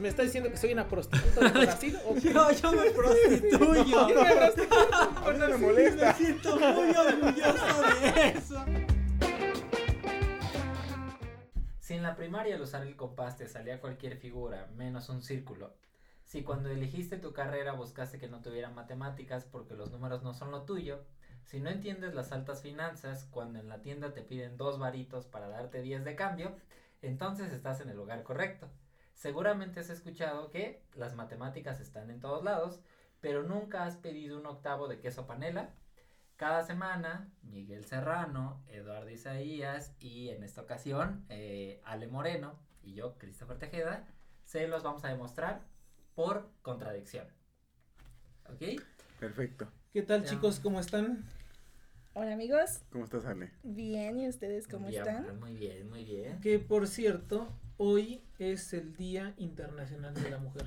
¿Me está diciendo que soy una prostituta de Brasil? ¿O qué? yo, yo me prostituyo. Yo me no me molesta. Me siento muy orgulloso de eso. Si en la primaria al usar el compás te salía cualquier figura, menos un círculo, si cuando elegiste tu carrera buscaste que no tuviera matemáticas porque los números no son lo tuyo, si no entiendes las altas finanzas cuando en la tienda te piden dos varitos para darte 10 de cambio, entonces estás en el lugar correcto. Seguramente has escuchado que las matemáticas están en todos lados, pero nunca has pedido un octavo de queso panela. Cada semana, Miguel Serrano, Eduardo Isaías y en esta ocasión, eh, Ale Moreno y yo, Christopher Tejeda, se los vamos a demostrar por contradicción. ¿Ok? Perfecto. ¿Qué tal, Ya. chicos? ¿Cómo están? Hola amigos, ¿Cómo estás, Ale? bien, ¿y ustedes cómo bien, están? Muy bien, muy bien. Que por cierto, hoy es el Día Internacional de la Mujer.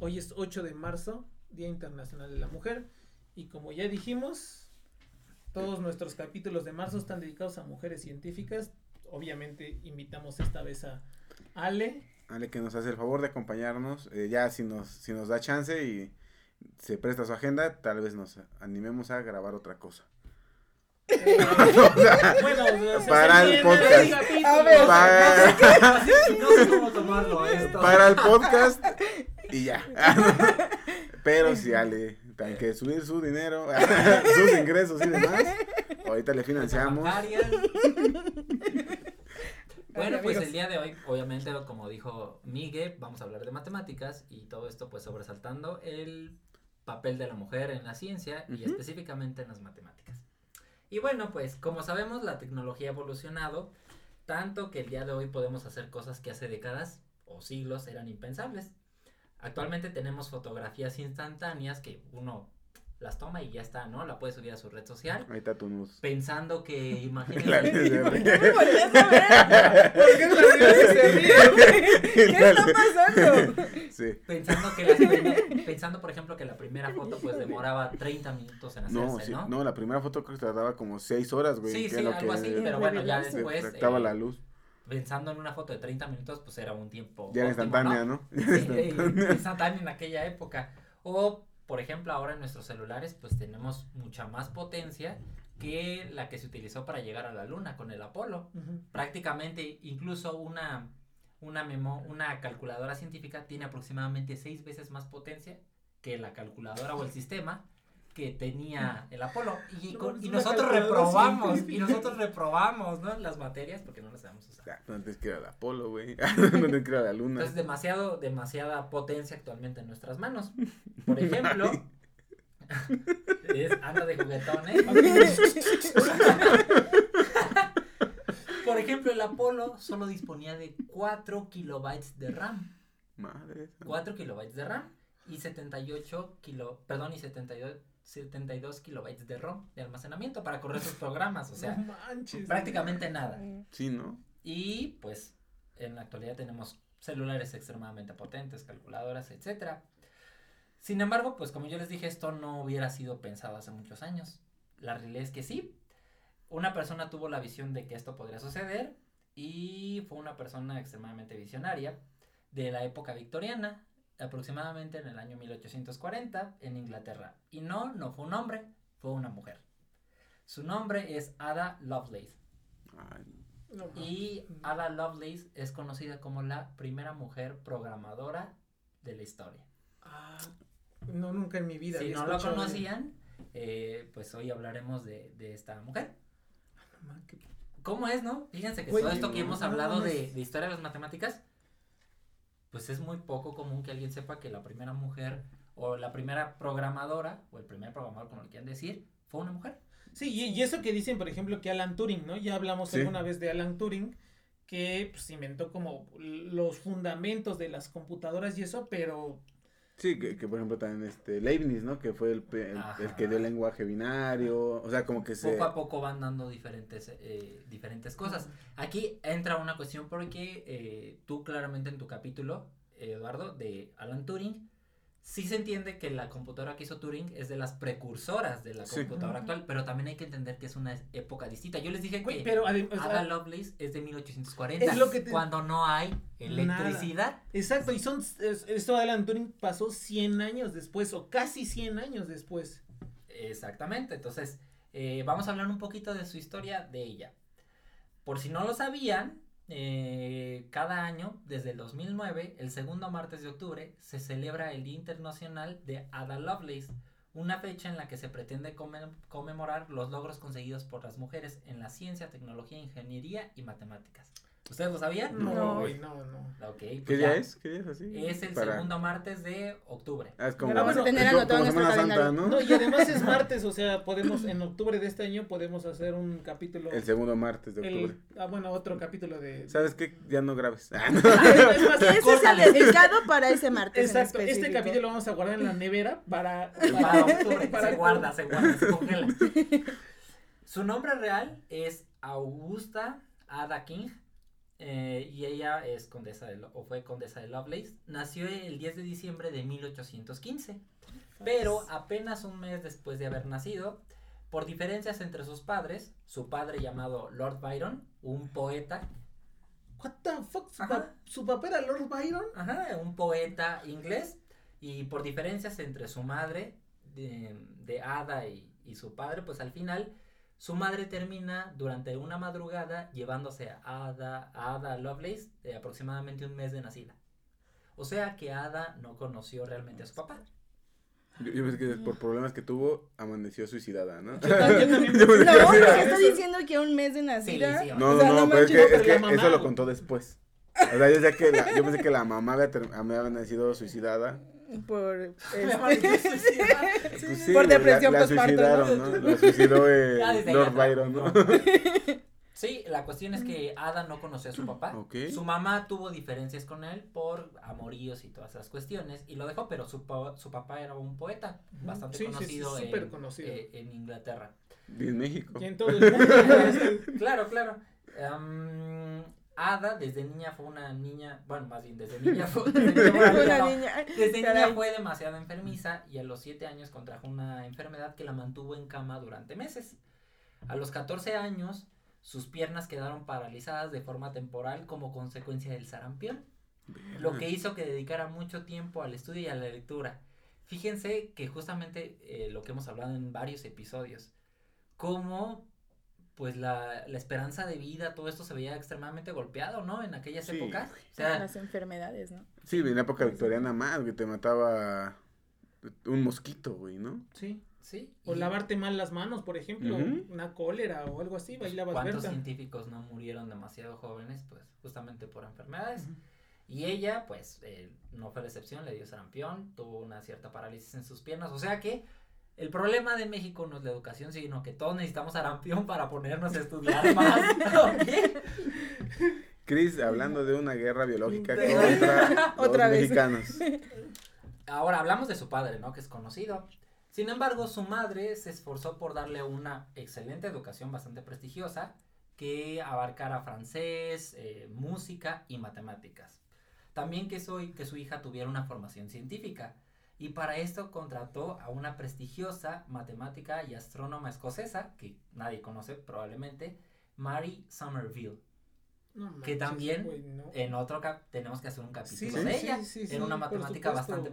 Hoy es 8 de marzo, Día Internacional de la Mujer. Y como ya dijimos, todos nuestros capítulos de marzo están dedicados a mujeres científicas. Obviamente invitamos esta vez a Ale. Ale que nos hace el favor de acompañarnos. eh, ya si nos, si nos da chance y se presta su agenda, tal vez nos animemos a grabar otra cosa. Bueno, o sea, Para el podcast. capítulo. A ver, Para, No sé cómo tomarlo esto. para el podcast y ya. Pero si Ale tiene que subir su dinero, sus ingresos y demás, ahorita le financiamos. Bueno, pues el día de hoy, obviamente, como dijo Miguel, vamos a hablar de matemáticas y todo esto pues sobresaltando el papel de la mujer en la ciencia y específicamente en las matemáticas. Y bueno, pues como sabemos, la tecnología ha evolucionado tanto que el día de hoy podemos hacer cosas que hace décadas o siglos eran impensables. Actualmente tenemos fotografías instantáneas que uno las toma y ya está, ¿no? La puede subir a su red social. Ahí está tu nus. Pensando que, La imagínense, luz ¿Por de- qué me volteas a ver? ¿Por qué la gente se ríe? ¿Qué está pasando? Sí. pensando que primer- pensando por ejemplo que la primera foto pues demoraba 30 minutos en hacerse, No, sí, ¿no? no, la primera foto creo que tardaba como 6 horas, güey. Sí, que sí, es lo algo que así, pero bueno, ya después proyectaba eh, la luz. pensando en una foto de 30 minutos pues era un tiempo Ya era óptimo, instantánea, ¿no? Sí, eh, instantánea en aquella época. O, por ejemplo, ahora en nuestros celulares, pues tenemos mucha más potencia que la que se utilizó para llegar a la luna con el Apolo. Prácticamente, incluso una, una, memo, una calculadora científica tiene aproximadamente seis veces más potencia que la calculadora o el sistema que tenía el Apolo. Y, No, con- es y una nosotros reprobamos, y nosotros reprobamos, ¿no? Las materias porque no las sabemos usar. No antes que era la Apolo, güey. no antes que era la luna. Entonces, demasiado, demasiada potencia actualmente en nuestras manos. Por ejemplo, es, anda de juguetón, ¿eh? Por ejemplo, el Apolo solo disponía de 4 kilobytes de RAM. Madre. santa. 4 kilobytes de RAM y 78 kilo, perdón, y 72, 72 kilobytes de ROM de almacenamiento para correr sus programas, o sea, no manches. prácticamente nada. Sí, ¿no? Y pues en la actualidad tenemos celulares extremadamente potentes, calculadoras, etcétera. Sin embargo, pues como yo les dije, esto no hubiera sido pensado hace muchos años. La realidad es que sí. Una persona tuvo la visión de que esto podría suceder y fue una persona extremadamente visionaria de la época victoriana, aproximadamente en el año 1840 en Inglaterra. Y no, no fue un hombre, fue una mujer. Su nombre es Ada Lovelace. Ay, Y Ada Lovelace es conocida como la primera mujer programadora de la historia. Ah, no, nunca en mi vida. Si no de- conocían, eh, pues hoy hablaremos de, de esta mujer. No, man, qué- ¿Cómo es, no? Fíjense que todo esto que no, hemos no hablado de, de historia de las matemáticas, pues es muy poco común que alguien sepa que la primera mujer o la primera programadora o el primer programador, como lo quieran decir, fue una mujer. Sí, y, y eso que dicen, por ejemplo, que Alan Turing, ¿no? Ya hablamos Sí. alguna vez de Alan Turing, que pues, inventó como los fundamentos de las computadoras y eso, pero Sí, que, que por ejemplo también este Leibniz, ¿no? Que fue el, el, el que dio el lenguaje binario, o sea, como que se... Poco a poco van dando diferentes, eh, diferentes cosas. Aquí entra una cuestión porque eh, tú claramente en tu capítulo, Eduardo, de Alan Turing, sí se entiende que la computadora que hizo Turing es de las precursoras de la Sí. computadora actual, pero también hay que entender que es una época distinta. Yo les dije que pero adem- o sea, Ada Lovelace es de 1840, Es lo que te- cuando no hay electricidad. exacto, y son, es- esto de Alan Turing pasó 100 años después, o casi 100 años después. Exactamente, entonces eh, vamos a hablar un poquito de su historia de ella. Por si no lo sabían, eh, cada año, desde el 2009, el segundo martes de octubre, se celebra el Día Internacional de Ada Lovelace, una fecha en la que se pretende conmemorar los logros conseguidos por las mujeres en la ciencia, tecnología, ingeniería y matemáticas. ¿Ustedes lo sabían? No, No. güey, no, no. Ok, ¿Qué pues día ya. es? ¿Qué día es así? Es el Para- segundo martes de octubre. Ah, es como, Vamos a es tener como- anotado como en nuestro Semana Santa, calendario. ¿no? No, y además es martes, o sea, podemos, en octubre de este año podemos hacer un capítulo. El segundo martes de el- octubre. ah, bueno, otro capítulo de. ¿Sabes qué? Ya no grabes. Ah, no. Es más, Ese es Córtale. el dedicado para ese martes. en Exacto, este específico. capítulo lo vamos a guardar en la nevera para. Para octubre, para se guarda, se guarda, se congela. Su nombre real es Augusta Ada King eh, y ella es condesa de, o fue condesa de Lovelace. Nació el 10 de diciembre de 1815, pero apenas un mes después de haber nacido, por diferencias entre sus padres, su padre llamado Lord Byron, un poeta, What the fuck? ¿Su, pa- su papel era Lord Byron? Ajá, un poeta inglés. Y por diferencias entre su madre, de, de Ada y, y su padre, pues al final su madre termina durante una madrugada llevándose a Ada, a Ada Lovelace de aproximadamente un mes de nacida. O sea que Ada no conoció realmente a su papá. Yo, yo pensé que por problemas que tuvo, amaneció suicidada, ¿no? Yo también- yo también- Yo pensé No, que- porque está diciendo que un mes de nacida. sí, No, O no, sea, no, no pero es que, es que mamá, eso lo contó después. O sea, yo, sé que la- yo pensé que la mamá había, había nacido suicidada. Por, este, Pues sí, Por la- depresión la, postparto, suicidaron, ¿no? La suicidó eh, Lord la Byron, ¿no? Sí, la cuestión es que Ada no conoció a su papá. Su mamá tuvo diferencias con él por amoríos y todas esas cuestiones y lo dejó, pero su, pa- su papá era un poeta bastante Sí, sí, sí, conocido, súper en, conocido. eh, en Inglaterra. Y en México. Y en todo el mundo. Claro, claro. Ada desde niña fue una niña, bueno, más bien desde niña fue, desde niña fue- una no, niña. desde niña fue demasiado enfermiza y a los 7 años contrajo una enfermedad que la mantuvo en cama durante meses. A los 14 años, sus piernas quedaron paralizadas de forma temporal como consecuencia del sarampión, lo que hizo que dedicara mucho tiempo al estudio y a la lectura. Fíjense que justamente eh, lo que hemos hablado en varios episodios, cómo pues la, la esperanza de vida, todo esto se veía extremadamente golpeado, ¿no? En aquellas Sí. épocas. O sea, Las enfermedades, ¿no? Sí, en la época victoriana más, que te mataba un mosquito, güey, ¿no? Sí. sí. O y- lavarte mal las manos, por ejemplo. Una cólera o algo así. Pues, Bailabas ¿Cuántos Berta. científicos no murieron demasiado jóvenes? Pues justamente por enfermedades. Y ella, pues, eh, no fue la excepción, le dio sarampión, tuvo una cierta parálisis en sus piernas. O sea que el problema de México no es la educación, sino que todos necesitamos sarampión para ponernos a estudiar más. ¿ok? Chris, hablando de una guerra biológica contra Otra los vez. mexicanos. Ahora hablamos de su padre, ¿no? Que es conocido. Sin embargo, su madre se esforzó por darle una excelente educación bastante prestigiosa que abarcara francés, eh, música y matemáticas. También que, soy, que su hija tuviera una formación científica. Y para esto contrató a una prestigiosa matemática y astrónoma escocesa, que nadie conoce probablemente, Mary Somerville. No Que también, no. En otro cap tenemos que hacer un capítulo Sí, de sí, ella. Era una matemática bastante,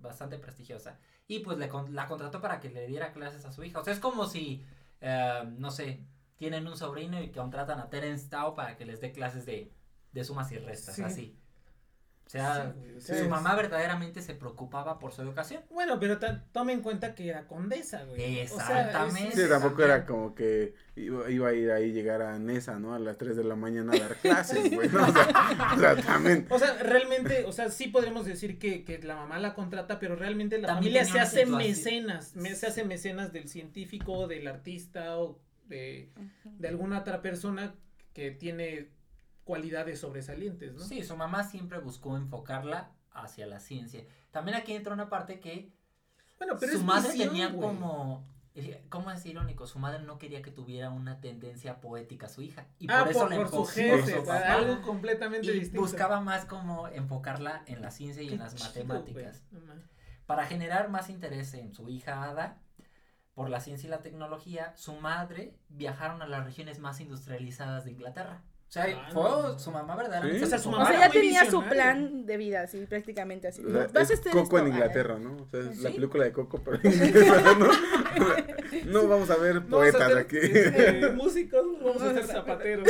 bastante prestigiosa. Y pues le con- la contrató para que le diera clases a su hija. O sea, es como si, eh, no sé, tienen un sobrino y contratan a Terence Tao para que les dé clases de, de sumas y restas, Sí. así. O sea, Sí, güey, o su mamá verdaderamente se preocupaba por su educación. Bueno, pero toma en cuenta que era condesa, güey. O sea, es- Exactamente. Sí, tampoco era como que iba, iba a ir ahí, llegar a Nesa, ¿no? A las 3 de la mañana a dar clases, güey, ¿no? O sea, o sea, también. O sea, realmente, o sea, sí podríamos decir que, que la mamá la contrata, pero realmente la También familia se hace situación- mecenas, me- se hace mecenas del científico, del artista o de, de alguna otra persona que tiene cualidades sobresalientes, ¿no? Sí, su mamá siempre buscó enfocarla hacia la ciencia. También aquí entra una parte que Bueno, pero su es madre tenía como, eh, ¿cómo es irónico? Su madre no quería que tuviera una tendencia poética a su hija. Y ah, por eso por, le por su su algo completamente y distinto. buscaba más como enfocarla en la ciencia y Qué en las chido, matemáticas. Para generar más interés en su hija Ada por la ciencia y la tecnología, su madre viajaron a las regiones más industrializadas de Inglaterra. O sea, Ah, fue no. su mamá verdaderamente. Sí. O sea, se su O mamá enfocaba. sea, ya tenía su plan de vida, así, prácticamente así. O sea, Vas a es hacer Coco esto, en Inglaterra, ¿no? O sea, es la película de Coco, pero ¿no? No vamos a ver Vamos a poetas hacer, aquí. este, músicos, vamos a a- zapateros.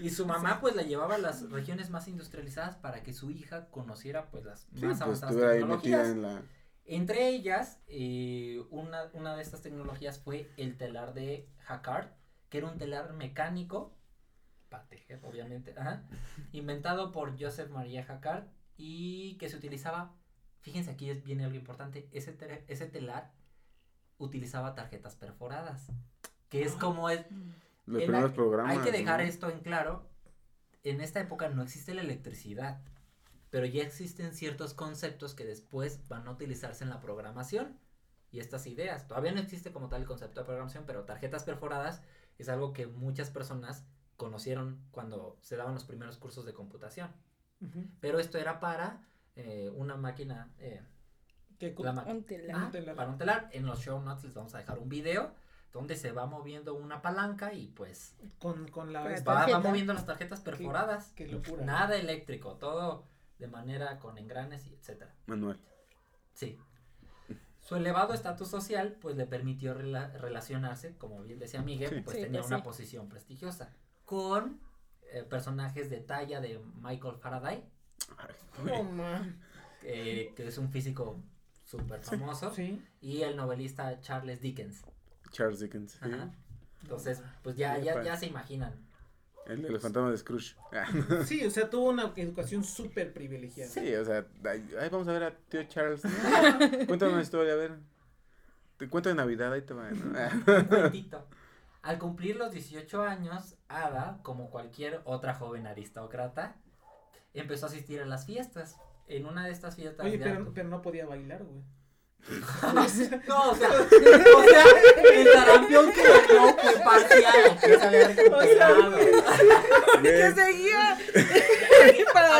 Y su mamá pues la llevaba a las regiones más industrializadas para que su hija conociera pues las Sí, más pues avanzadas tecnologías. metida en la... Entre ellas, eh, una, una de estas tecnologías fue el telar de Jacquard, que era un telar mecánico, obviamente, ajá, inventado por Joseph María Jacquard y que se utilizaba, fíjense aquí es, viene algo importante, ese, te- ese telar utilizaba tarjetas perforadas, que es como es, Los en primeros la- programas. hay que dejar ¿no? esto en claro. En esta época no existe la electricidad, pero ya existen ciertos conceptos que después van a utilizarse en la programación. Y estas ideas, todavía no existe como tal el concepto de programación, pero tarjetas perforadas es algo que muchas personas conocieron cuando se daban los primeros cursos de computación. Pero esto era para eh, una máquina, eh, Qué la máquina. Un telar. Ah, Un telar. para un telar. En los show notes les vamos a dejar un video donde se va moviendo una palanca y pues con, con la... Esta- va, moviendo las tarjetas perforadas. Qué locura. Nada eléctrico, todo de manera con engranes y etcétera. Manuel. Sí. Su elevado estatus social pues le permitió rela- relacionarse, como bien decía Miguel, Sí. pues Sí, tenía pues, una sí. posición prestigiosa con eh, personajes de talla de Michael Faraday, güey. man. eh, que es un físico súper famoso, Sí. y el novelista Charles Dickens. Charles Dickens. sí. Ajá. Entonces, pues ya, ya, ya se imaginan. El de los fantasmas de Scrooge. Ah, Sí, o sea, tuvo una educación súper privilegiada. Sí, o sea, ahí ahí vamos a ver a tío Charles. Cuéntame una historia, a ver. Te cuento de Navidad, ahí te va. ¿no? Ah. Un cuentito. Al cumplir los 18 años, Ada, como cualquier otra joven aristócrata, empezó a asistir a las fiestas. En una de estas fiestas. Oye, pero, pero no podía bailar, güey. No, o sea, o sea, el sarampión que dio fue parcial. Aquí se había recuperado. Que Güey,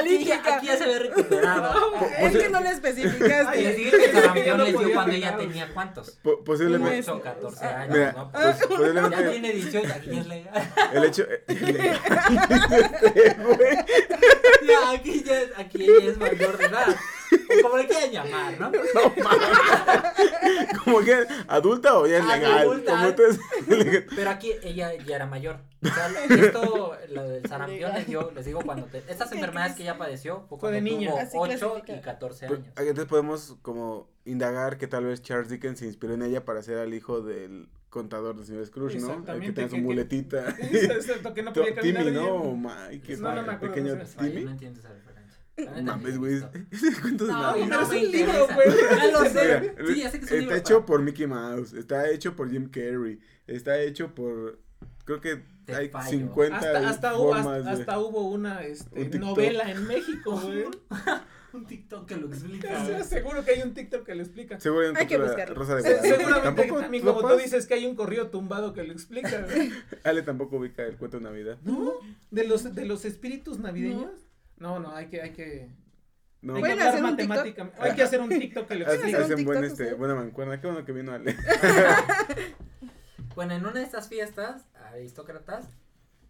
seguía Aquí, aquí ya se había recuperado. Es que no le especificaste. Y el ya sarampión no les dio cuando ella tenía cuántos. po- posiblemente. 8 o 14 años, Mira, ¿no? pues, Ya posiblemente tiene 18, aquí es legal. el hecho. Ya, aquí ya es, aquí ella es mayor de edad. O como le quieran llamar, ¿no? como que adulta o ya es legal. Adulta. Como entonces, Pero aquí ella ya era mayor. O sea, esto, lo del sarampión les dio, les digo, cuando te, estas enfermedades que ella padeció fue Fue de cuando niña. tuvo Así 8 y clasifica. 14 pues, años. entonces podemos como indagar que tal vez Charles Dickens se inspiró en ella para ser al hijo del contador del señor Scrooge, ¿no? El que tenía su que- que- muletita. Exacto, que no podía caminar Timmy, ¿no? bien. Mike, No, no me acuerdo pequeño de Timmy. no entiendo esa referencia. La neta, Mames, güey. Ese cuento de No, nada. pero no es me un libro, güey. Ya lo sé. Sí, ya sé que es un está libro. hecho por Mickey Mouse, está hecho por Jim Carrey, está hecho por creo que Te hay fallo. 50 Hasta, hasta, hubo, formas hasta, de- hasta hubo una este, Un TikTok. novela en México, güey. Un TikTok que lo explica. Sea, Seguro que hay un TikTok que lo explica. Seguramente Hay que buscarlo. Rosa de. Seguramente Tampoco también, como tú dices, que hay un corrido tumbado que lo explica. Ale tampoco ubica el cuento de Navidad. ¿No? ¿De los, de los espíritus navideños? No, no, hay que, hay que, No, hay que ¿Pueden hablar hacer matemáticamente. Hay que hacer un TikTok que lo un hacen buen este, buena mancuerna. Qué bueno que vino Ale. Bueno, en una de estas fiestas, aristócratas,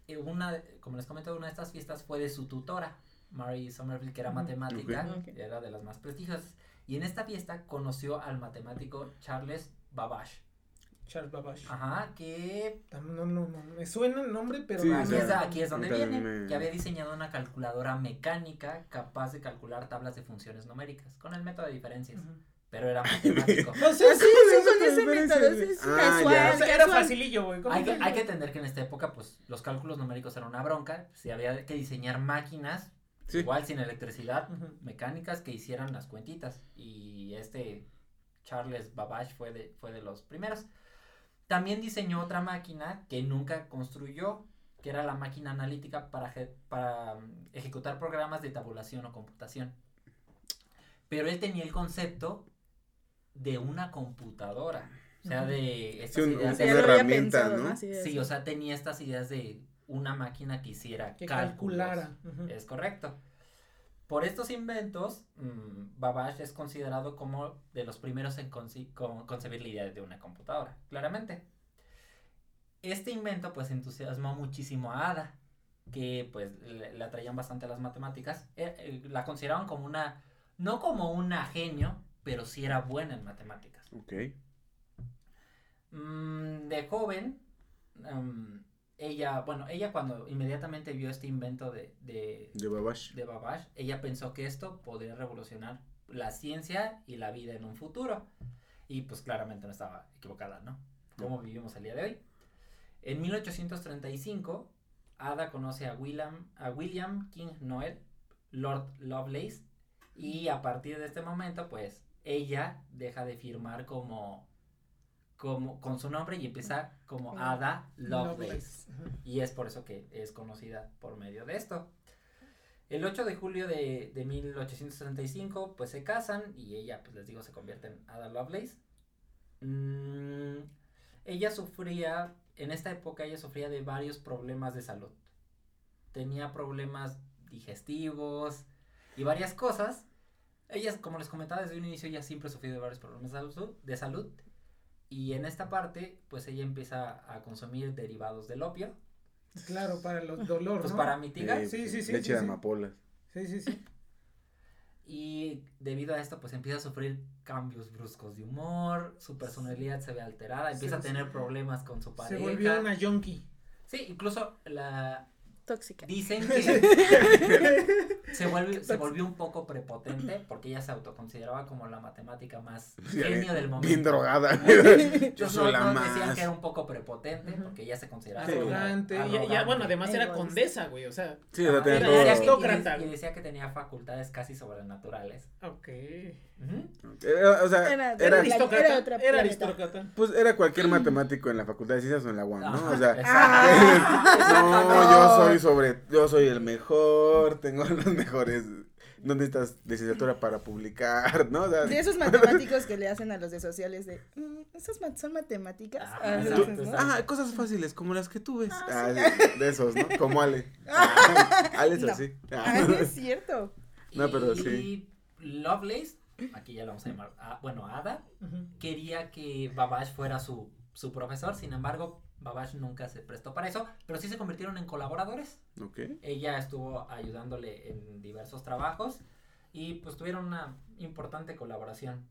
eh, una, como les comento, una de estas fiestas fue de su tutora, Mary Somerville, que era matemática, Ok. Ok. era de las más prestigiosas. Y en esta fiesta conoció al matemático Charles Babbage. Charles Babbage. Ajá, que No, no, no, me suena el nombre, pero Sí, aquí, es, aquí es donde viene, me- que había diseñado una calculadora mecánica capaz de calcular tablas de funciones numéricas, con el método de diferencias, Ujú. Pero era matemático. O sea, Sí, sí, con ese. Es Ah, casual, era facilillo, güey. ¿cómo Hay que, hay que entender que en esta época, pues, los cálculos numéricos eran una bronca, si había que diseñar máquinas, Sí. igual sin electricidad, mecánicas que hicieran las cuentitas, y este Charles Babbage fue de, fue de los primeros. También diseñó otra máquina que nunca construyó, que era la máquina analítica para, para mm, ejecutar programas de tabulación o computación. pero él tenía el concepto de una computadora. O sea, de estas Sí, un- ideas un- de- una herramienta, pensado, ¿no? Sí, o sea, tenía estas ideas de una máquina que hiciera Que cálculos. calculara. Es correcto. Por estos inventos, mm, Babbage es considerado como de los primeros en con- concebir la idea de una computadora, claramente. Este invento pues entusiasmó muchísimo a Ada, que pues le, le atraían bastante a las matemáticas. Eh, eh, la consideraban como una, no como una genio, pero sí era buena en matemáticas. Ok. Mm, de joven, mm, ella, bueno, ella cuando inmediatamente vio este invento de, de, De Babash. de ella pensó que esto podría revolucionar la ciencia y la vida en un futuro. Y pues claramente no estaba equivocada, ¿no? Como vivimos el día de hoy. En 1835, Ada conoce a William, a William King Noel, Lord Lovelace, y a partir de este momento, pues, ella deja de firmar como, como con su nombre y empieza como Ada Lovelace. Y es por eso que es conocida por medio de esto. El 8 de julio de, de 1835, pues se casan y ella, pues les digo, se convierte en Ada Lovelace. Mm, ella sufría, en esta época ella sufría de varios problemas de salud. Tenía problemas digestivos y varias cosas. Ella, como les comentaba desde un inicio, ella siempre sufrió de varios problemas de salud, de salud. Y en esta parte, pues ella empieza a consumir derivados del opio. Claro, para los dolor, Pues ¿no? para mitigar. Eh, Sí, sí, sí, Leche sí, de sí. amapolas. Sí, sí, sí. Y debido a esto, pues empieza a sufrir cambios bruscos de humor, su personalidad se ve alterada, empieza a tener problemas con su pareja. Se volvió una yonki. Sí, incluso la Tóxica. dicen que se vuelve, se volvió un poco prepotente porque ella se autoconsideraba como la matemática más genio del momento. Bien drogada. Yo soy no- la no decían más. que era un poco prepotente porque ella se consideraba Sí. Arrogante. Ya- bueno, además era condesa, güey. O sea, Sí, Ah, era todo. aristócrata. y, y decía que tenía facultades casi sobrenaturales. ok. Era- o sea, Era- era, era aristócrata. era otra Era planeta. aristócrata. pues era cualquier matemático en la facultad de ciencias o en la UAM, ¿no? Ajá, O sea, no, yo soy sobre, yo soy el mejor, tengo los mejores, no necesitas licenciatura para publicar, ¿no? O sea, De esos matemáticos que le hacen a los de sociales de, "Mm, ¿esas son matemáticas? Ajá, Ah, ah, cosas fáciles como las que tú ves. Ah, Ah, sí. de, de esos, ¿no? Como Ale. Ah, Ale es No. así. Ah, no es cierto. No, pero y sí. Lovelace, aquí ya lo vamos a llamar, bueno, Ada, quería que Babbage fuera su, su profesor, sin embargo, Babbage nunca se prestó para eso, pero sí se convirtieron en colaboradores. Ok. Ella estuvo ayudándole en diversos trabajos y pues tuvieron una importante colaboración.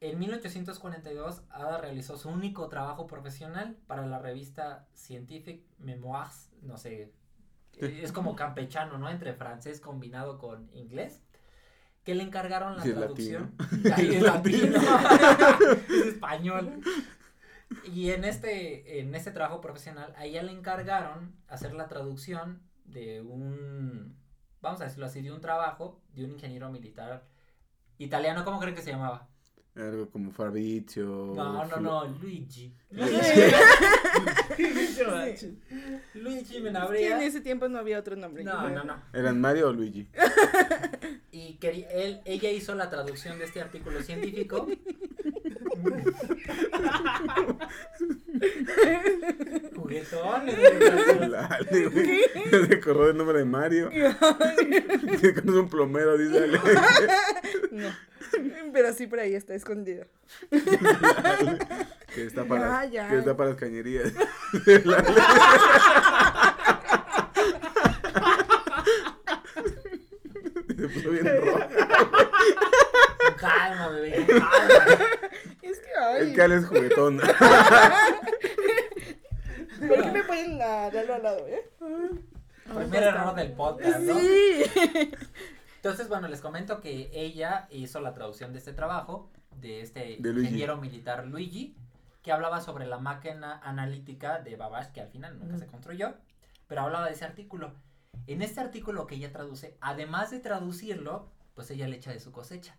En 1842, Ada realizó su único trabajo profesional para la revista Scientific Memoirs, no sé, es como campechano, ¿no? Entre francés combinado con inglés, que le encargaron la Sí, es traducción. latino. Ay, es latino, es español. Y en este, en este trabajo profesional, a ella le encargaron hacer la traducción de un, vamos a decirlo así, de un trabajo de un ingeniero militar italiano, ¿cómo creen que se llamaba? Algo como Fabrizio. No, no, no, Luigi. Sí. Luigi Es que Menabrea. en ese tiempo no había otro nombre. No, no, no. ¿Eran Mario o Luigi? Y quería, él, ella hizo la traducción de este artículo científico. Juguetones. Se acordó del nombre de Mario. Que conoce un plomero, dice Ale. No. Pero sí por ahí está escondido. Que está para, Ya, ya. Que está para las cañerías. Se puso bien rojo. Calma, bebé. Calma. Es que, Ale es juguetón. ¿por qué me ponen a darlo al lado, eh? Primer error del podcast, ¿no? Sí. Entonces, bueno, les comento que ella hizo la traducción de este trabajo, de este De ingeniero militar Luigi, que hablaba sobre la máquina analítica de Babbage, que al final nunca se construyó, pero hablaba de ese artículo. En este artículo que ella traduce, además de traducirlo, pues ella le echa de su cosecha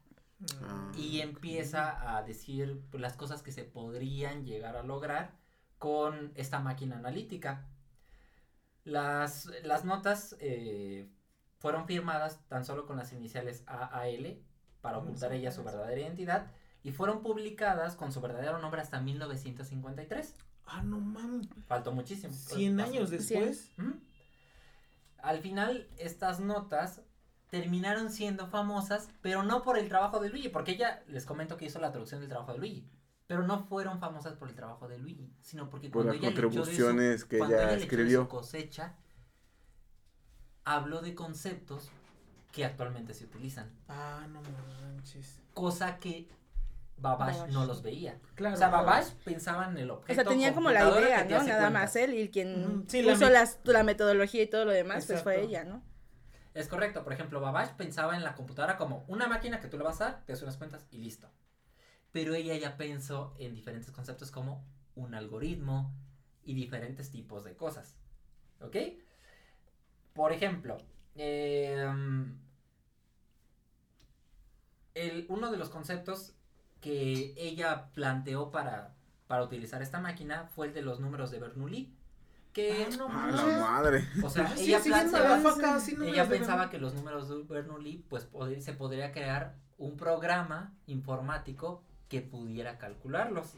Ah. y empieza a decir las cosas que se podrían llegar a lograr con esta máquina analítica. Las, las notas eh, fueron firmadas tan solo con las iniciales AAL para Ujú, ocultar ella su verdadera identidad y fueron publicadas con su verdadero nombre hasta 1953. Ah, no mames. Faltó muchísimo. 100 Pasó. años después. Al final, estas notas terminaron siendo famosas, pero no por el trabajo de Luigi, porque ella, les comento que hizo la traducción del trabajo de Luigi, pero no fueron famosas por el trabajo de Luigi, sino porque Por cuando las ella leyó de su- contribuciones que cuando ella ella de su cosecha, habló de conceptos que actualmente se utilizan, Ah, no manches. cosa que Babash, no los veía. Claro. O sea, claro. Babash pensaba en el O objeto. sea, tenía como la idea, ¿no? Nada cuentas. más él y quien sí, la puso las, la metodología y todo lo demás, pues fue ella, ¿no? Es correcto, por ejemplo, Babbage pensaba en la computadora como una máquina que tú le vas a dar, te hace unas cuentas y listo. Pero ella ya pensó en diferentes conceptos como un algoritmo y diferentes tipos de cosas. ¿Ok? Por ejemplo, em, el, uno de los conceptos que ella planteó para, para utilizar esta máquina fue el de los números de Bernoulli. Que, Ah, no A la manches. madre. o sea, Sí, ella sí, bien planteaba, madafaca, sí, no me ella de pensaba que los números de Bernoulli, pues pod- se podría crear un programa informático que pudiera calcularlos.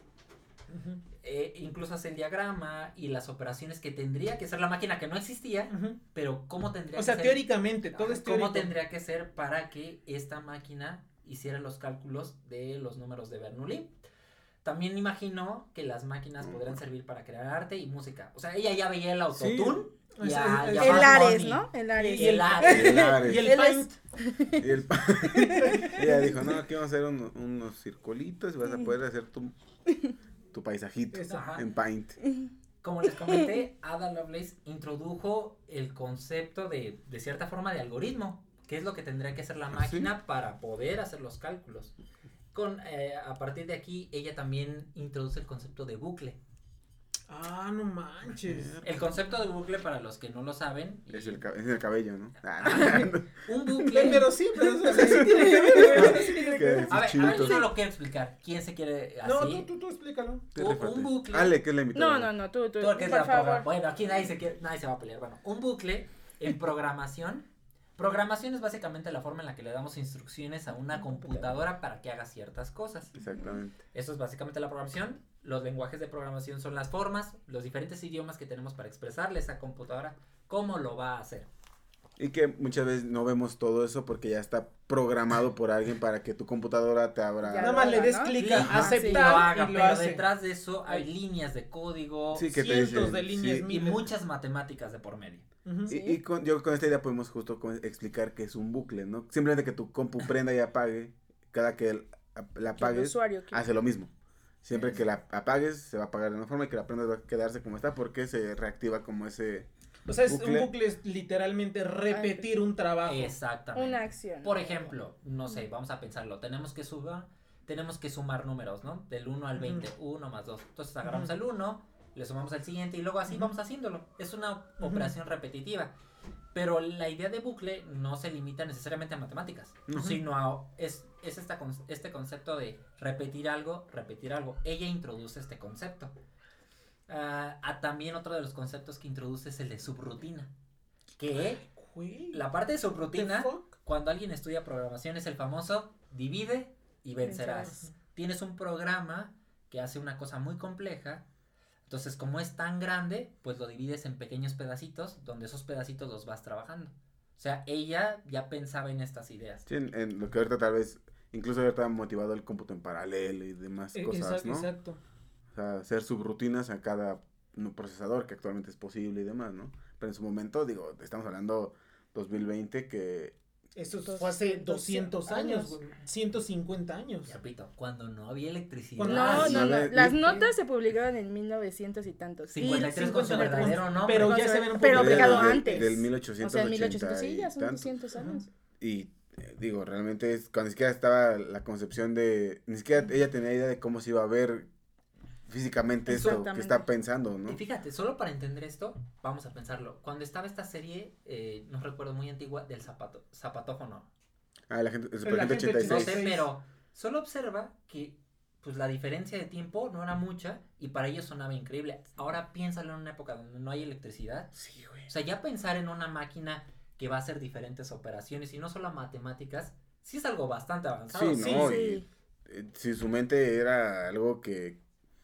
Eh, incluso hace el diagrama y las operaciones que tendría que hacer la máquina que no existía, pero cómo tendría O sea, que ser. teóricamente, todo es teórico. ¿Cómo tendría que ser para que esta máquina hiciera los cálculos de los números de Bernoulli? También imaginó que las máquinas podrían servir para crear arte y música. O sea, ella ya veía el Sí. autotune O y a- es- y El Ares. ¿no? El Ares. Y el Ares. El Ares. Y el paint. Y el ella dijo, no, aquí vamos a hacer uno- unos circulitos y vas a poder hacer tu, tu paisajito. Ajá. en Paint. Como les comenté, Ada Lovelace introdujo el concepto de, de cierta forma de algoritmo, que es lo que tendría que hacer la ¿Ah, sí? máquina para poder hacer los cálculos. Con, eh, a partir de aquí, ella también introduce el concepto de bucle. Ah, no manches. El concepto de bucle, para los que no lo saben, y- Es el, ca- es el cabello, ¿no? Un bucle... pero sí, pero o sea, sí tiene que ver. sí tiene que Que ver. es a ver, a ver, yo no lo quiero explicar. ¿Quién se quiere No, así? tú, tú, tú explícalo. Un bucle. Ale, que es la invitada. No, no, no, tú, tú. Bueno, aquí nadie se, quiere- nadie se va a pelear. Bueno, un bucle en programación. Programación es básicamente la forma en la que le damos instrucciones a una computadora para que haga ciertas cosas. Exactamente. Eso es básicamente la programación. Los lenguajes de programación son las formas, los diferentes idiomas que tenemos para expresarle a esa computadora cómo lo va a hacer. Y que muchas veces no vemos todo eso porque ya está programado por alguien para que tu computadora te abra. Ya Nada más le des ¿no? clic Sí, a y lo aceptar haga, y lo pero hace. detrás de eso hay líneas de código Sí, que te Cientos dicen, de líneas sí. y muchas matemáticas de por medio. Y, Sí. y con, yo con esta idea podemos justo con- explicar que es un bucle, ¿no? Simplemente que tu compu prenda y apague, cada que el- a- la apagues, usuario hace lo mismo. Siempre que la apagues, se va a apagar de una forma y que la prendas va a quedarse como está porque se reactiva como ese... O sea, es, bucle. un bucle es literalmente repetir un trabajo. Exactamente. Una acción. Por ejemplo, no sé, vamos a pensarlo. Tenemos que sumar, tenemos que sumar números, ¿no? Del 1 al 20, 1 más 2. Entonces agarramos el 1, le sumamos el siguiente y luego así Ujú. vamos haciéndolo. Es una Ujú. operación repetitiva. Pero la idea de bucle no se limita necesariamente a matemáticas, Ujú. sino a es, es esta este concepto de repetir algo, repetir algo. Ella introduce este concepto. Ah, a también otro de los conceptos que introduce es el de subrutina. Que la parte de the subrutina cuando alguien estudia programación es el famoso divide y vencerás. Vencerás. Tienes un programa que hace una cosa muy compleja, entonces como es tan grande, pues lo divides en pequeños pedacitos, donde esos pedacitos los vas trabajando. O sea, ella ya pensaba en estas ideas. Sí, en, en lo que ahorita tal vez, incluso ahorita ha motivado el cómputo en paralelo y demás Eh, cosas, exacto, ¿no? exacto. O sea, hacer subrutinas a cada no, procesador que actualmente es posible y demás, ¿no? Pero en su momento, digo, estamos hablando 2020 que Eso Dos- fue hace 200 200 años, años. güey, 150 años. Repito, cuando no había electricidad. Cuando- No, Ah, no, no. Las notas se publicaron en 1900 y tantos. Y- 53 con su 50 verdadero nombre. Pero ya se ven pero publicadas. aplicado del- antes. Del o 1880 sea, en 1800, sí, ya son tanto. 200 años. Y eh, digo, realmente es cuando ni siquiera estaba la concepción de, ni siquiera ella tenía idea de cómo se iba a ver físicamente esto que está pensando, ¿no? Y fíjate, solo para entender esto, vamos a pensarlo. Cuando estaba esta serie, eh, no recuerdo muy antigua, del zapato, zapatófono. Ah, la gente, el La Gente gente No 86. sé, 86. pero solo observa que pues la diferencia de tiempo no era mucha y para ellos sonaba increíble. Ahora piénsalo en una época donde no hay electricidad. Sí, güey. O sea, ya pensar en una máquina que va a hacer diferentes operaciones y no solo matemáticas, sí es algo bastante avanzado. Sí, sí, no, sí. y eh, si su mente era algo que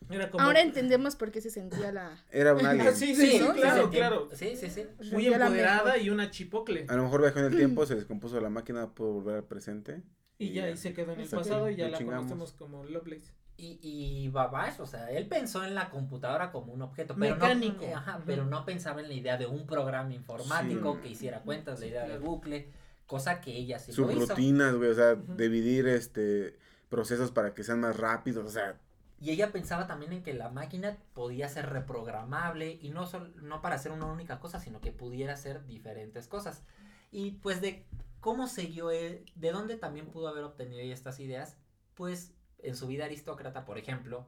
Era como... Ahora entendemos por qué se sentía la... era un alien. Ah, sí, sí, sí, ¿no? claro, claro. Sí, sí, sí. Muy empoderada y una chipocle. A lo mejor viajó en el tiempo, se descompuso la máquina, pudo volver al presente. Y ya ahí se quedó en el pasado y ya la chingamos. conocemos como Lovelace. Y, y Babbage, o sea, él pensó en la computadora como un objeto, pero Mecánico. no, ajá, pero no pensaba en la idea de un programa informático Sí. que hiciera cuentas, la Sí, idea de bucle, cosa que ella sí Sus lo hizo. rutinas, güey, o sea, dividir este procesos para que sean más rápidos, o sea, Y ella pensaba también en que la máquina podía ser reprogramable y no, sol- no para hacer una única cosa, sino que pudiera hacer diferentes cosas. Y pues de cómo siguió él, de dónde también pudo haber obtenido estas ideas, pues en su vida aristócrata, por ejemplo,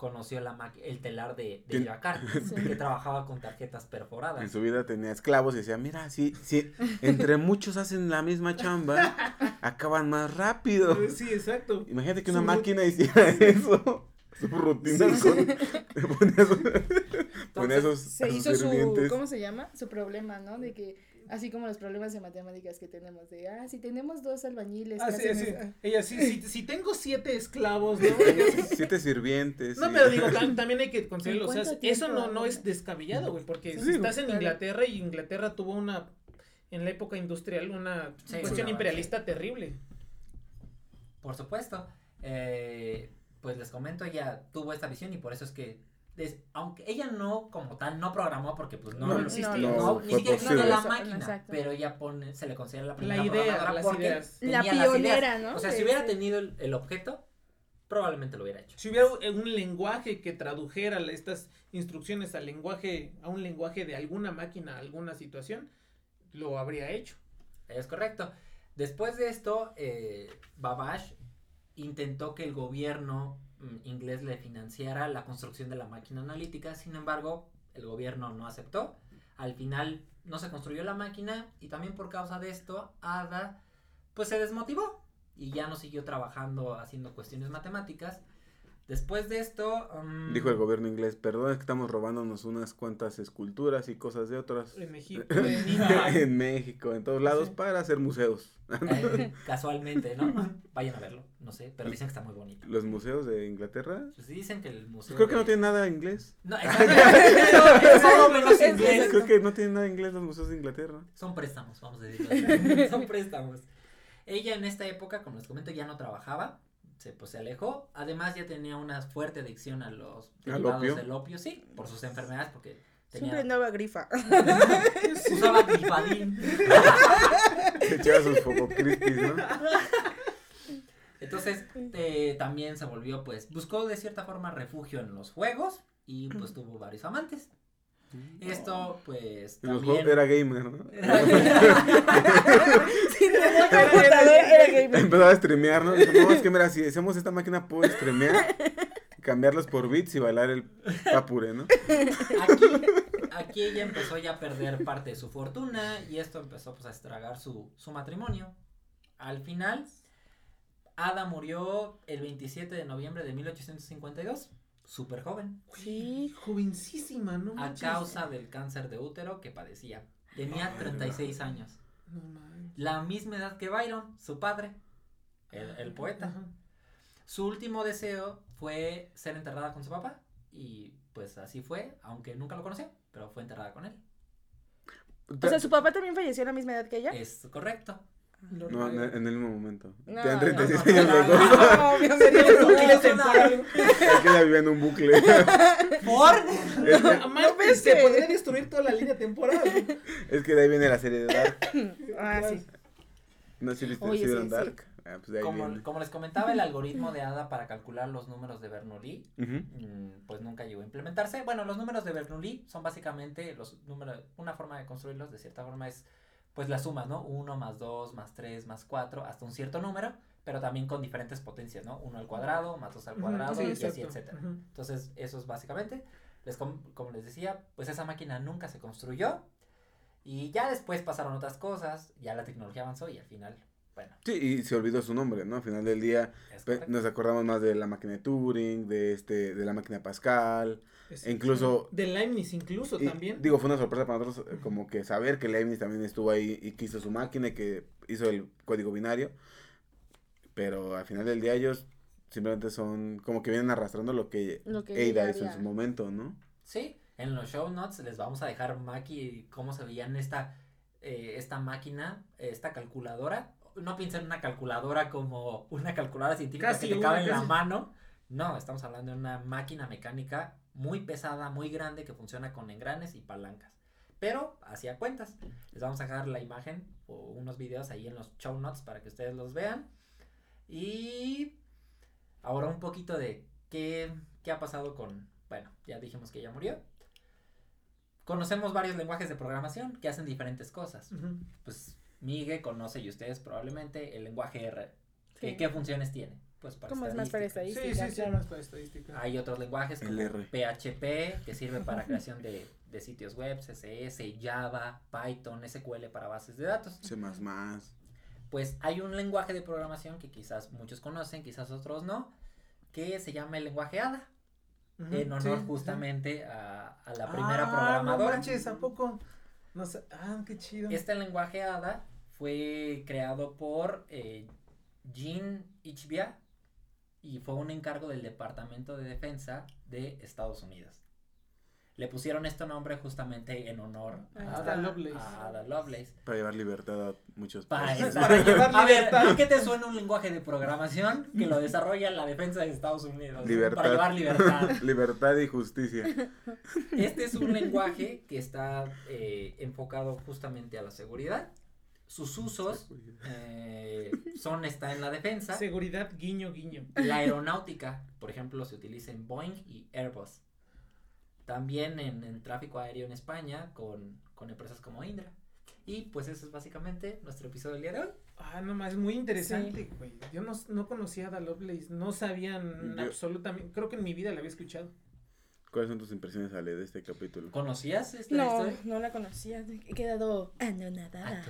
conoció la el telar de, de Sí. que trabajaba con tarjetas perforadas. en su vida tenía esclavos y decía, mira, si, si entre muchos hacen la misma chamba, acaban más rápido. Sí, exacto. Imagínate que una Su- máquina hiciera eso. Su rutina Sí. con... ponía, su- ponía Entonces, sus, Se hizo su... ¿Cómo se llama? Su problema, ¿no? De que, así como los problemas de matemáticas que tenemos, de, ah, si tenemos dos albañiles Ah, sí, sí. eso". Ella sí, si, si tengo siete esclavos, ¿no? Siete sirvientes. No, pero digo, tam- también hay que considerarlo, o sea, eso no, no es descabellado, güey, porque Sí, si estás en. Inglaterra y Inglaterra tuvo una, en la época industrial, una Sí, cuestión imperialista terrible. Por supuesto. Eh, pues les comento, ella tuvo esta visión y por eso es que, des- aunque ella no como tal, no programó porque pues no, No, no existía, no, ni siquiera existía posible. la máquina, exacto. pero ella pone, se le considera la La primera idea, programadora las porque ideas. tenía La las ideas. pionera, ¿no? O sea, si hubiera tenido el, el objeto, probablemente lo hubiera hecho. Si hubiera un un lenguaje que tradujera la- estas instrucciones al lenguaje, a un lenguaje de alguna máquina, alguna situación, lo habría hecho. Es correcto. Después de esto, eh, Babbage intentó que el gobierno inglés le financiara la construcción de la máquina analítica, sin embargo, el gobierno no aceptó. Al final no se construyó la máquina y también por causa de esto, Ada pues se desmotivó y ya no siguió trabajando haciendo cuestiones matemáticas. Después de esto... mm, Dijo el gobierno inglés, perdón, es que estamos robándonos unas cuantas esculturas y cosas de otras En México, en India. en México, en todos lados, Sí. para hacer museos. eh, casualmente, ¿no? Vayan a verlo, no sé, pero dicen que está muy bonito. Los museos de Inglaterra, Pues sí dicen que el museo... creo que no tienen nada inglés. No, inglés. Creo que no tienen nada inglés los museos de Inglaterra. Son préstamos, vamos a decirlo. Son préstamos. Ella en esta época, como les comento, ya no trabajaba. Se, pues se alejó. Además ya tenía una fuerte adicción a los ¿Al derivados opio? del opio, sí, por sus enfermedades, porque Siempre tenía, andaba grifa. usaba grifadín. Se echaba sus fococrispis, ¿no? Entonces eh, también se volvió, pues, buscó de cierta forma refugio en los juegos y pues tuvo varios amantes. Esto, pues, En los también... juegos era gamer, ¿no? Sí, tenía computadora, era gamer. Empezaba a streamear, ¿no? Dijo, no, es que mira, si hacemos esta máquina puedo streamear, cambiarlos por bits y bailar el papure, ¿no? Aquí, aquí ella empezó ya a perder parte de su fortuna y esto empezó pues a estragar su, su matrimonio. Al final, Ada murió el 27 de noviembre de 1852, súper joven, Sí. Jovencísima, ¿no? a causa del cáncer de útero que padecía. Tenía 36 años, No manches. la misma edad que Byron, su padre, el, el poeta. Ajá. Su último deseo fue ser enterrada con su papá y pues así fue, aunque nunca lo conoció, pero fue enterrada con él. O sea, su papá también falleció a la misma edad que ella. Es correcto. No, en raro. el, en el mismo momento. No, Tenían no, 36 no, años no, los dos. No, obvio, sería temporal. Es que ella vivía en un bucle. ¿Por? Amarte, ves se que- podría destruir toda la línea temporal. Es que de ahí viene la serie de Dark. Ah, sí. ¿No sé si viste- Oye, sí, Dark? Ah, pues Como, les comentaba, el algoritmo de ADA para calcular los números de Bernoulli, mm, pues nunca llegó a implementarse. Bueno, los números de Bernoulli son básicamente los números, una forma de construirlos de cierta forma es pues las sumas, ¿no? 1 más 2 más 3 más 4 hasta un cierto número, pero también con diferentes potencias, ¿no? 1 al cuadrado más 2 al cuadrado Sí, y así, etcétera. Entonces, eso es básicamente, les com- como les decía, pues esa máquina nunca se construyó y ya después pasaron otras cosas, ya la tecnología avanzó y al final, bueno, Sí, y se olvidó su nombre, ¿no? Al final del día nos acordamos más de la máquina de Turing, de este, de la máquina de Pascal. Es- incluso- De Leibniz incluso Y, también. Digo, fue una sorpresa para nosotros eh, como que saber que Leibniz también estuvo ahí y que hizo su máquina y que hizo el código binario. Pero al final del día ellos simplemente son como que vienen arrastrando lo que, Lo que Ada hizo en su momento, ¿no? Sí, en los show notes les vamos a dejar Maki cómo se veían esta, eh, esta máquina, esta calculadora. No piensen en una calculadora como una calculadora científica Casi que te una, cabe en la mano. No, estamos hablando de una máquina mecánica muy pesada, muy grande, que funciona con engranes y palancas. Pero hacía cuentas. Les vamos a dejar la imagen o unos videos ahí en los show notes para que ustedes los vean. Y ahora un poquito de qué, qué ha pasado con... Bueno, ya dijimos que ella murió. Conocemos varios lenguajes de programación que hacen diferentes cosas. Pues Migue conoce y ustedes probablemente el lenguaje R. ¿Qué, Sí. qué funciones tiene? Pues para Como es más para estadística. Sí, sí, sí, claro. más para estadística. Hay otros lenguajes como. PHP, que sirve para creación de, de sitios web, CSS, Java, Python, SQL para bases de datos. C más más. Pues hay un lenguaje de programación que quizás muchos conocen, quizás otros no, que se llama el lenguaje ADA, en honor sí, sí. justamente a, a la primera Ah, programadora. No manches, ¿a poco? No sé. Ah, qué chido. Este lenguaje ADA fue creado por eh, Jean Ichbia y fue un encargo del Departamento de Defensa de Estados Unidos. Le pusieron este nombre justamente en honor a. Ada Lovelace. a Ada Lovelace. Para llevar libertad a muchos Para, países. eso. Para llevar a ver, libertad. ¿a qué te suena un lenguaje de programación que lo desarrolla la defensa de Estados Unidos? Libertad. Para llevar libertad. libertad y justicia. Este es un lenguaje que está eh, enfocado justamente a la seguridad. Sus usos eh, son, está en la defensa. Seguridad, guiño, guiño. La aeronáutica, por ejemplo, se utiliza en Boeing y Airbus. También en, en tráfico aéreo en España con, con empresas como Indra. Y pues eso es básicamente nuestro episodio del día de hoy. Ah, no más, muy interesante, güey. Yo no, no conocía a Ada Lovelace, no sabían Yo- absolutamente, creo que en mi vida la había escuchado. ¿Cuáles son tus impresiones, Ale, de este capítulo? ¿Conocías esta No, historia? no la conocía. He quedado anonadada.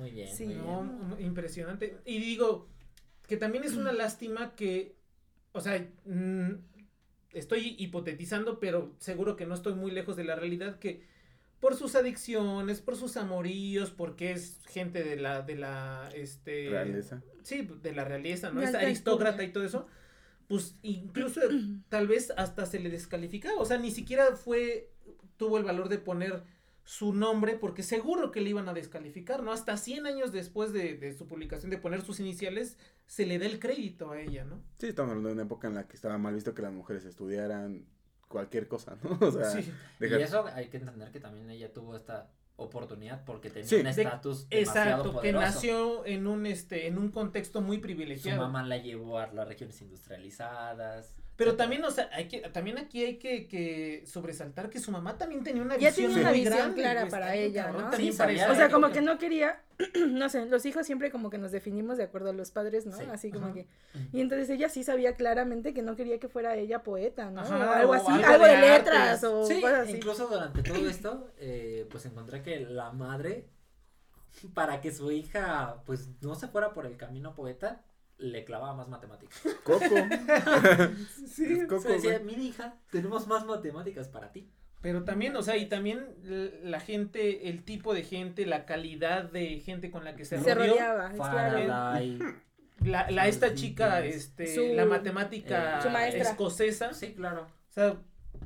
Muy bien, Sí. muy bien. No, impresionante. Y digo que también es una lástima que, o sea, mm, estoy hipotetizando, pero seguro que no estoy muy lejos de la realidad que por sus adicciones, por sus amoríos, porque es gente de la, de la, este, Realeza. sí, de la realeza, ¿no? Es aristócrata y todo eso. Pues incluso tal vez hasta se le descalificaba. O sea, ni siquiera fue, tuvo el valor de poner su nombre porque seguro que le iban a descalificar, ¿no? Hasta 100 años después de, de su publicación, de poner sus iniciales, se le da el crédito a ella, ¿no? Sí, estamos hablando de una época en la que estaba mal visto que las mujeres estudiaran cualquier cosa, ¿no? O sea, Sí. dejar- Y eso hay que entender que también ella tuvo esta oportunidad porque tenía Sí. un De- estatus demasiado Exacto, que nació en un este en un contexto muy Su privilegiado. mamá la llevó a las regiones industrializadas. Pero también, o sea, hay que, también aquí hay que, que sobresaltar que su mamá también tenía una Ya visión tenía una muy visión grande, clara para ella, cabrón, ¿no? Sí, para sabía esa O sea, como que no quería, no sé, los hijos siempre como que nos definimos de acuerdo a los padres, ¿no? Sí. Así como Ajá. que. Y entonces ella sí sabía claramente que no quería que fuera ella poeta, ¿no? Ajá, o algo o así, algo algo, de de, artes. letras o Sí, cosas así. incluso durante todo esto, eh, pues encontré que la madre, para que su hija, pues no se fuera por el camino poeta, le clavaba más matemáticas. Coco. Sí, Es Coco, Se decía, mira hija, tenemos más matemáticas para ti. Pero también, o sea, y también la gente, el tipo de gente, la calidad de gente con la que se, Se rodeó. rodeaba, es claro. Faraday. La, la esta chica, este, Su- la matemática eh, escocesa. Sí, claro. O sea,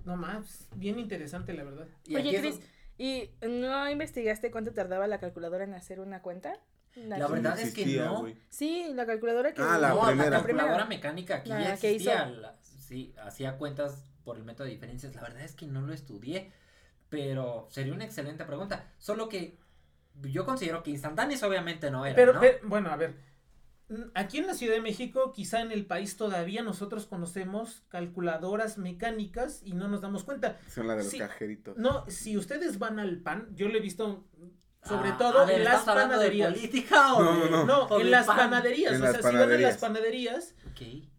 no más, bien interesante la verdad. Y Oye, Cris, ¿y no investigaste cuánto tardaba la calculadora en hacer una cuenta? La verdad es que no. Sí, la calculadora que. Ah, la no, primera. la calculadora mecánica aquí La ya existía. la- sí, hacía cuentas por el método de diferencias. La verdad es que no lo estudié. Pero sería una excelente pregunta. Solo que yo considero que instantáneos obviamente no era. Pero, ¿no? pe- bueno, a ver. mm, Aquí en la Ciudad de México, quizá en el país todavía nosotros conocemos calculadoras mecánicas y no nos damos cuenta. Son las de los cajeritos. No, si ustedes van al pan, yo lo he visto sobre Ah, todo ver, en las ¿estás hablando de panaderías. política o No, no, No, o en las pan? panaderías. En o las sea, si van a las panaderías.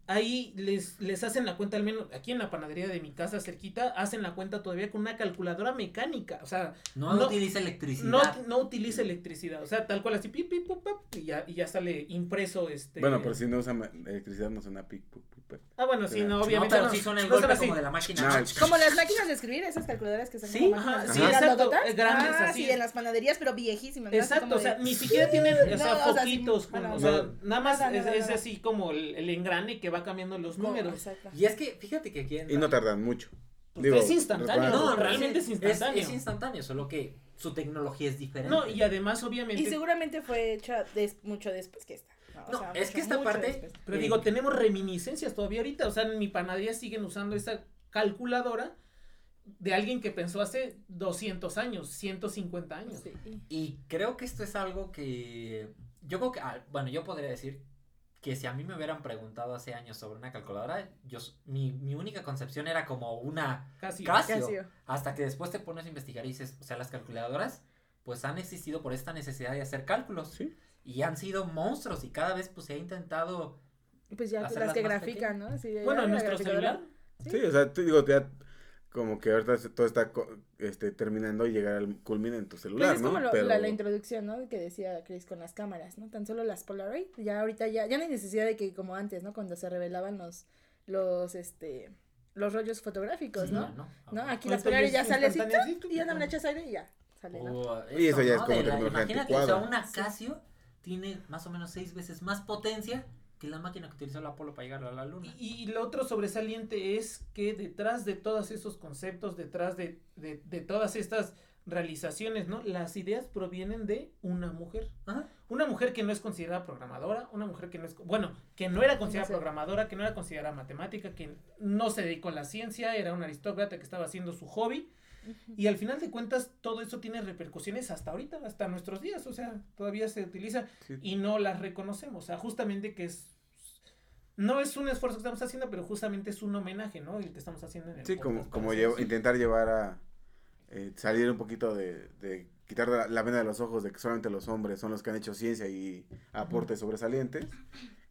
ahí les, les hacen la cuenta, al menos aquí en la panadería de mi casa cerquita, hacen la cuenta todavía con una calculadora mecánica. O sea, No, No- utiliza electricidad. no, no utiliza electricidad. O sea, tal cual así, pip, pip, pup, y ya, y ya sale impreso este. Bueno, pero si no usa electricidad, no suena pic, puc, puc. Ah, bueno, sí, no, No, obviamente. pero no. sí son el golpe así. como de la máquina. No, ¿no? Como las máquinas de escribir, esas calculadoras que son Sí, como sí, así exacto, grandes, ah, así. sí, en las panaderías, pero viejísimas. Exacto, o sea, de- ni siquiera tienen, o sea, No, o sea, sí, poquitos, o sea, no. nada más es, es así como el, el engrane que va cambiando los números. exacto. Y es que, fíjate que aquí Y no tardan mucho. Pues Digo, es instantáneo, no, realmente es instantáneo. Es, instantáneo, solo que su tecnología es diferente. No, y además, Y obviamente, seguramente fue hecha des- mucho después que esta. ¿No? O No, sea, es mucho, que esta parte- después. pero eh, digo, tenemos reminiscencias todavía ahorita, o sea, en mi panadería siguen usando esa calculadora de alguien que pensó hace 200 años, 150 años. Sí. Y creo que esto es algo que yo creo que, ah, bueno, yo podría decir que si a mí me hubieran preguntado hace años sobre una calculadora, yo, mi, mi única concepción era como una Casi. Casio. Casio. Hasta que después te pones a investigar y dices, o sea, las calculadoras pues han existido por esta necesidad de hacer cálculos. Sí. Y han sido monstruos y cada vez pues se ha intentado... Pues ya las que grafican, ¿no? Así de, Bueno, ah, en nuestro celular. Sí, o sea, te digo, ya como que ahorita todo está co- este, terminando y llegar al culmine en tu Pues celular, es ¿no? como lo- Pero la, la introducción, ¿no? Que decía Chris con las cámaras, ¿no? Tan solo las Polaroid, ya ahorita ya, ya no hay necesidad de que como antes, ¿no? Cuando se revelaban los, los, este, los rollos fotográficos, ¿no? ¿no? Aquí las Ahorita ya Polaroid ya sale así, así, y ya no me echas aire y ya, sale, ¿no? Uh, Y eso ya es como De la- Imagínate, o sea, una Casio tiene más o menos seis veces más potencia que la máquina que utilizó el Apolo para llegar a la luna. Y, y lo otro sobresaliente es que detrás de todos esos conceptos, detrás de, de, de todas estas realizaciones, ¿no? Las ideas provienen de una mujer. Ajá. Una mujer que no es considerada programadora, una mujer que no es, bueno, que no era considerada programadora, que no era considerada matemática, que no se dedicó a la ciencia, era una aristócrata que estaba haciendo su hobby. Y al final de cuentas, todo eso tiene repercusiones hasta ahorita, hasta nuestros días. O sea, todavía se utiliza Sí. y no las reconocemos. O sea, justamente que es. No es un esfuerzo que estamos haciendo, pero justamente es un homenaje, ¿no? El que estamos haciendo en el Sí, como, podcast como llevo- intentar llevar a eh, salir un poquito de, de quitar la, la venda de los ojos de que solamente los hombres son los que han hecho ciencia y aportes sobresalientes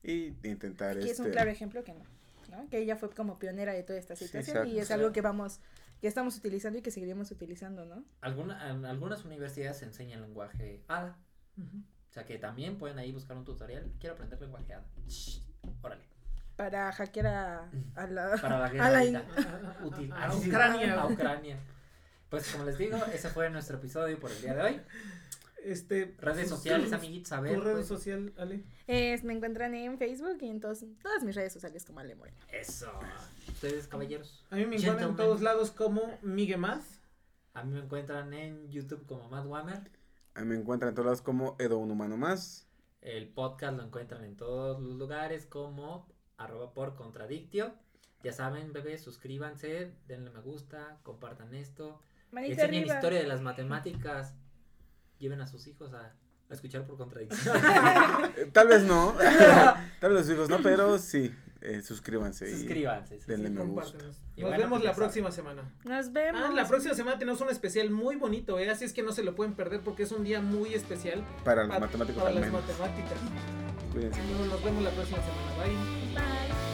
y intentar Aquí es un este, claro ejemplo que no, ¿no? Que ella fue como pionera de toda esta situación y es algo que vamos, que estamos utilizando y que seguiremos utilizando, ¿no? Alguna, en algunas universidades enseñan lenguaje ADA. O sea que también pueden ahí buscar un tutorial. Quiero aprender lenguaje ADA. Shh, órale. Para hackear a, a la... Para la guerra a la. A- Útil. Ucrania. A Ucrania. Pues como les digo, ese fue nuestro episodio por el día de hoy. Este, Redes sus- sociales, amiguitos, a ver. Tu red pues. social, Ale. Es- me encuentran en Facebook y en todos- todas mis redes sociales como Ale Moreno. Eso. Ustedes, caballeros. A mí me encuentran en todos lados como Miguel Maz. A mí me encuentran en YouTube como Matt Whammer. a mí me encuentran en todos lados como Edo un humano más. El podcast lo encuentran en todos los lugares como arroba por contradictio. Ya saben, bebés, suscríbanse, denle me gusta, compartan esto. Manita Enseñen arriba. historia de las matemáticas. Lleven a sus hijos a, a escuchar por contradicción. Eh, tal vez no, tal vez los hijos no, pero sí, eh, suscríbanse. y Suscríbanse. sí, denle sí. me gusta. Y Nos bueno, vemos la próxima semana. Nos vemos. Ah, la próxima semana tenemos un especial muy bonito, ¿eh? Así es que no se lo pueden perder porque es un día muy especial Para los matemáticos para las menos. matemáticas. Cuídense. Nos vemos la próxima semana. Bye. Bye.